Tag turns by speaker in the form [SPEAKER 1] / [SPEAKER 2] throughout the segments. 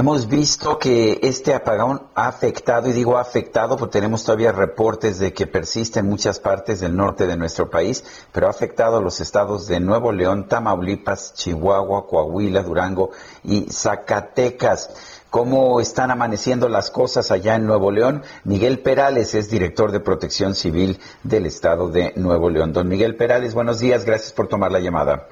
[SPEAKER 1] Hemos visto que este apagón ha afectado, y digo afectado porque tenemos todavía reportes de que persiste en muchas partes del norte de nuestro país, pero ha afectado a los estados de Nuevo León, Tamaulipas, Chihuahua, Coahuila, Durango y Zacatecas. ¿Cómo están amaneciendo las cosas allá en Nuevo León? Miguel Perales es director de Protección Civil del estado de Nuevo León. Don Miguel Perales, buenos días, gracias por tomar la llamada.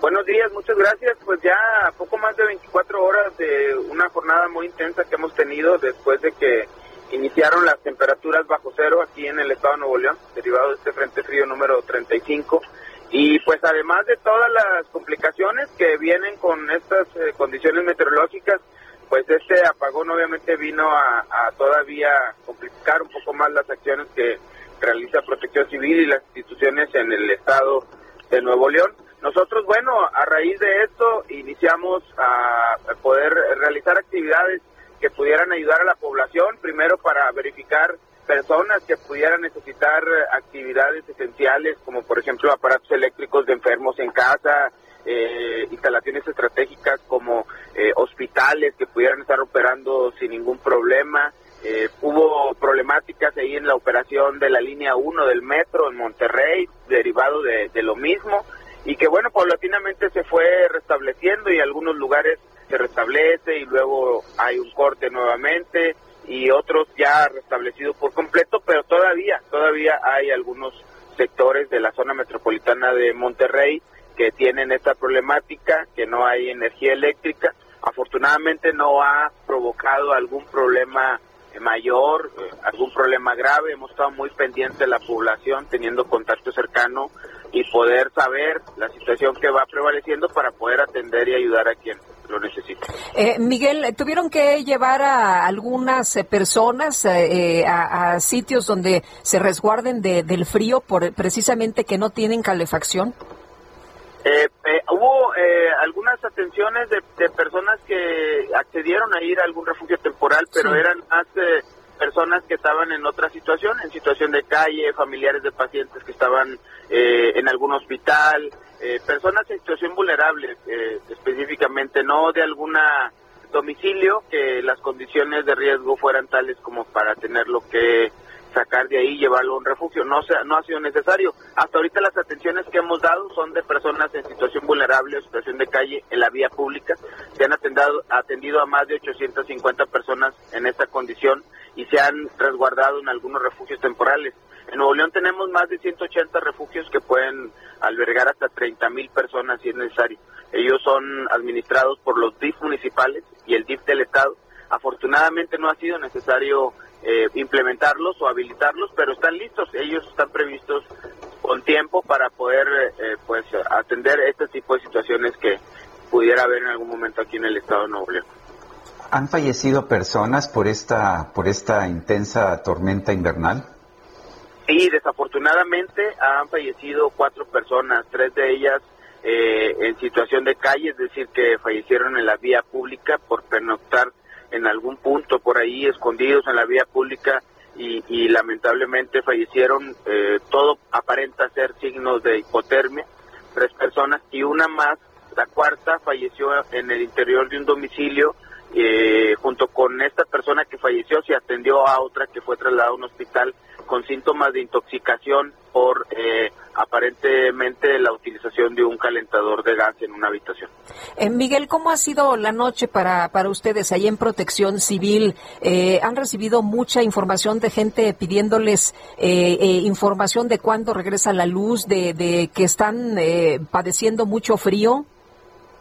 [SPEAKER 2] Buenos días, muchas gracias. Pues ya poco más de 24 horas de una jornada muy intensa que hemos tenido después de que iniciaron las temperaturas bajo cero aquí en el estado de Nuevo León, derivado de este frente frío número 35. Y pues además de todas las complicaciones que vienen con estas eh, condiciones meteorológicas, pues este apagón obviamente vino a, a todavía complicar un poco más las acciones que realiza Protección Civil y las instituciones en el estado de Nuevo León. Nosotros, bueno, a raíz de esto iniciamos a poder realizar actividades que pudieran ayudar a la población, primero para verificar personas que pudieran necesitar actividades esenciales, como por ejemplo aparatos eléctricos de enfermos en casa, eh, instalaciones estratégicas como eh, hospitales que pudieran estar operando sin ningún problema. Eh, hubo problemáticas ahí en la operación de la línea 1 del metro en Monterrey, derivado de, de lo mismo y que bueno, paulatinamente se fue restableciendo y algunos lugares se restablece y luego hay un corte nuevamente y otros ya restablecidos por completo, pero todavía, todavía hay algunos sectores de la zona metropolitana de Monterrey que tienen esta problemática, que no hay energía eléctrica. Afortunadamente no ha provocado algún problema mayor, eh, algún problema grave. Hemos estado muy pendientes de la población, teniendo contacto cercano y poder saber la situación que va prevaleciendo para poder atender y ayudar a quien lo necesita.
[SPEAKER 3] Eh, Miguel, ¿tuvieron que llevar a algunas eh, personas eh, a, a, sitios donde se resguarden de, del frío por precisamente que no tienen calefacción?
[SPEAKER 2] Eh, eh, hubo eh, algunas atenciones de, de, personas que accedieron a ir a algún refugio temporal, pero sí. eran más personas que estaban en otra situación, en situación de calle, familiares de pacientes que estaban en algún hospital, personas en situación vulnerable, específicamente no de alguna domicilio, que las condiciones de riesgo fueran tales como para tenerlo que sacar de ahí y llevarlo a un refugio. No, se, no ha sido necesario. Hasta ahorita las atenciones que hemos dado son de personas en situación vulnerable o situación de calle en la vía pública. Se han atendido, atendido a más de 850 personas en esta condición y se han resguardado en algunos refugios temporales. En Nuevo León tenemos más de 180 refugios que pueden albergar hasta 30 mil personas si es necesario. Ellos son administrados por los DIF municipales y el DIF del. Afortunadamente no ha sido necesario eh, implementarlos o habilitarlos, pero están listos. Ellos están previstos con tiempo para poder eh, pues atender este tipo de situaciones que pudiera haber en algún momento aquí en el Estado de Nuevo León.
[SPEAKER 1] ¿Han fallecido personas por esta por esta intensa tormenta invernal?
[SPEAKER 2] Sí, desafortunadamente han fallecido cuatro personas, tres de ellas eh, en situación de calle, es decir, que fallecieron en la vía pública por pernoctar en algún punto por ahí escondidos en la vía pública y, y lamentablemente fallecieron. Eh, todo aparenta ser signos de hipotermia, tres personas y una más, la cuarta, falleció en el interior de un domicilio. Eh, junto con esta persona que falleció se atendió a otra que fue trasladada a un hospital con síntomas de intoxicación por eh, aparentemente la utilización de un calentador de gas en una habitación.
[SPEAKER 3] Eh, Miguel, ¿cómo ha sido la noche para, para ustedes ahí en Protección Civil? Eh, ¿Han recibido mucha información de gente pidiéndoles eh, información de cuándo regresa la luz, de, de que están padeciendo mucho frío?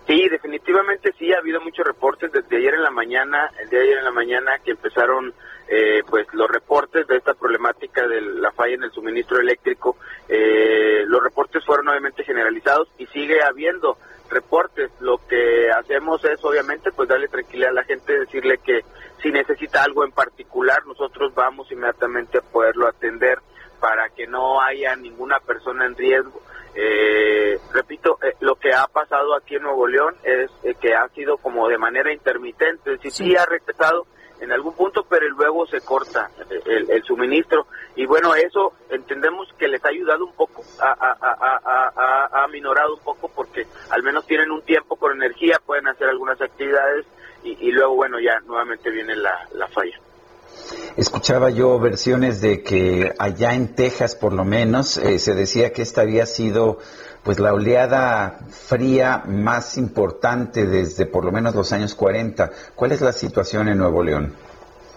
[SPEAKER 2] Sí, definitivamente sí, ha habido muchos reportes desde ayer en la mañana, el día de ayer en la mañana que empezaron eh, pues los reportes de esta problemática de la falla en el suministro eléctrico, eh, los reportes fueron obviamente generalizados y sigue habiendo reportes. Lo que hacemos es obviamente pues darle tranquilidad a la gente, decirle que si necesita algo en particular, nosotros vamos inmediatamente a poderlo atender para que no haya ninguna persona en riesgo. Eh, repito, eh, lo que ha pasado aquí en Nuevo León es eh, que ha sido como de manera intermitente, es decir, sí. ha regresado en algún punto, pero luego se corta el, el, suministro. Y bueno, eso entendemos que les ha ayudado un poco, ha, ha, ha, ha, minorado un poco porque al menos tienen un tiempo con energía, pueden hacer algunas actividades y, y luego, bueno, ya nuevamente viene la, la falla.
[SPEAKER 1] Escuchaba yo versiones de que allá en Texas, por lo menos, eh, se decía que esta había sido pues la oleada fría más importante desde por lo menos los años 40. ¿Cuál es la situación en Nuevo León?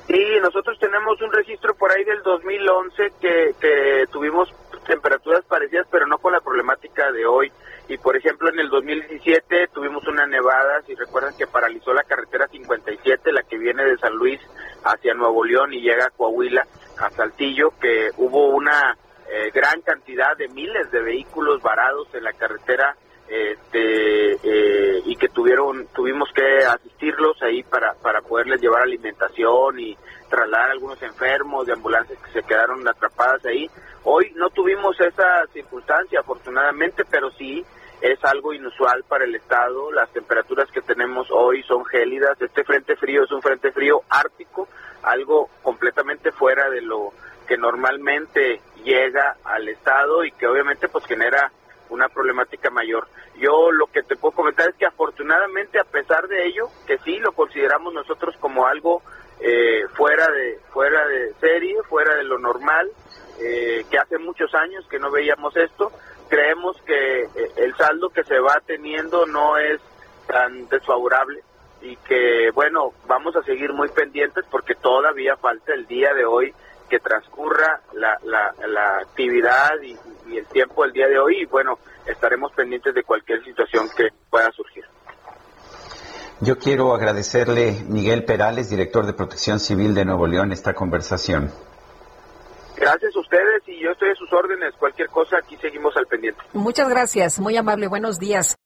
[SPEAKER 2] Sí, nosotros tenemos un registro por ahí del 2011 que, que tuvimos temperaturas parecidas, pero no con la problemática de hoy. Y por ejemplo, en el 2017 tuvimos una nevada, si recuerdan que paralizó la carretera 57, la que viene de San Luis hacia Nuevo León y llega a Coahuila, a Saltillo, que hubo una eh, gran cantidad de miles de vehículos varados en la carretera este, eh, y que tuvieron tuvimos que asistirlos ahí para, para poderles llevar alimentación y trasladar a algunos enfermos de ambulancias que se quedaron atrapadas ahí. Hoy no tuvimos esa circunstancia, afortunadamente, pero sí es algo inusual para el estado. Las temperaturas que tenemos hoy son gélidas. Este frente frío es un frente frío ártico, algo completamente fuera de lo que normalmente llega al estado y que obviamente pues genera una problemática mayor. Yo lo que te puedo comentar es que afortunadamente a pesar de ello, que sí lo consideramos nosotros como algo eh, fuera de fuera de serie, fuera de lo normal, eh, que hace muchos años que no veíamos esto, creemos que eh, el saldo que se va teniendo no es tan desfavorable y que bueno, vamos a seguir muy pendientes porque todavía falta el día de hoy que transcurra la, la, la actividad y, el tiempo del día de hoy y bueno, estaremos pendientes de cualquier situación que pueda surgir.
[SPEAKER 1] Yo quiero agradecerle Miguel Perales, director de Protección Civil de Nuevo León, esta conversación.
[SPEAKER 2] Gracias a ustedes y yo estoy a sus órdenes. Cualquier cosa, aquí seguimos al pendiente.
[SPEAKER 3] Muchas gracias, muy amable. Buenos días.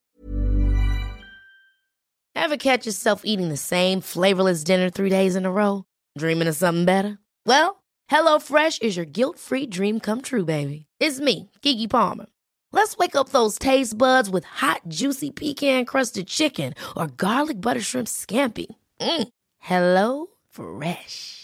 [SPEAKER 4] Ever catch yourself eating the same flavorless dinner three days in a row? Dreaming of something better? Well, HelloFresh is your guilt-free dream come true, baby. It's me, Kiki Palmer. Let's wake up those taste buds with hot, juicy pecan-crusted chicken or garlic butter shrimp scampi. Mm. Hello Fresh.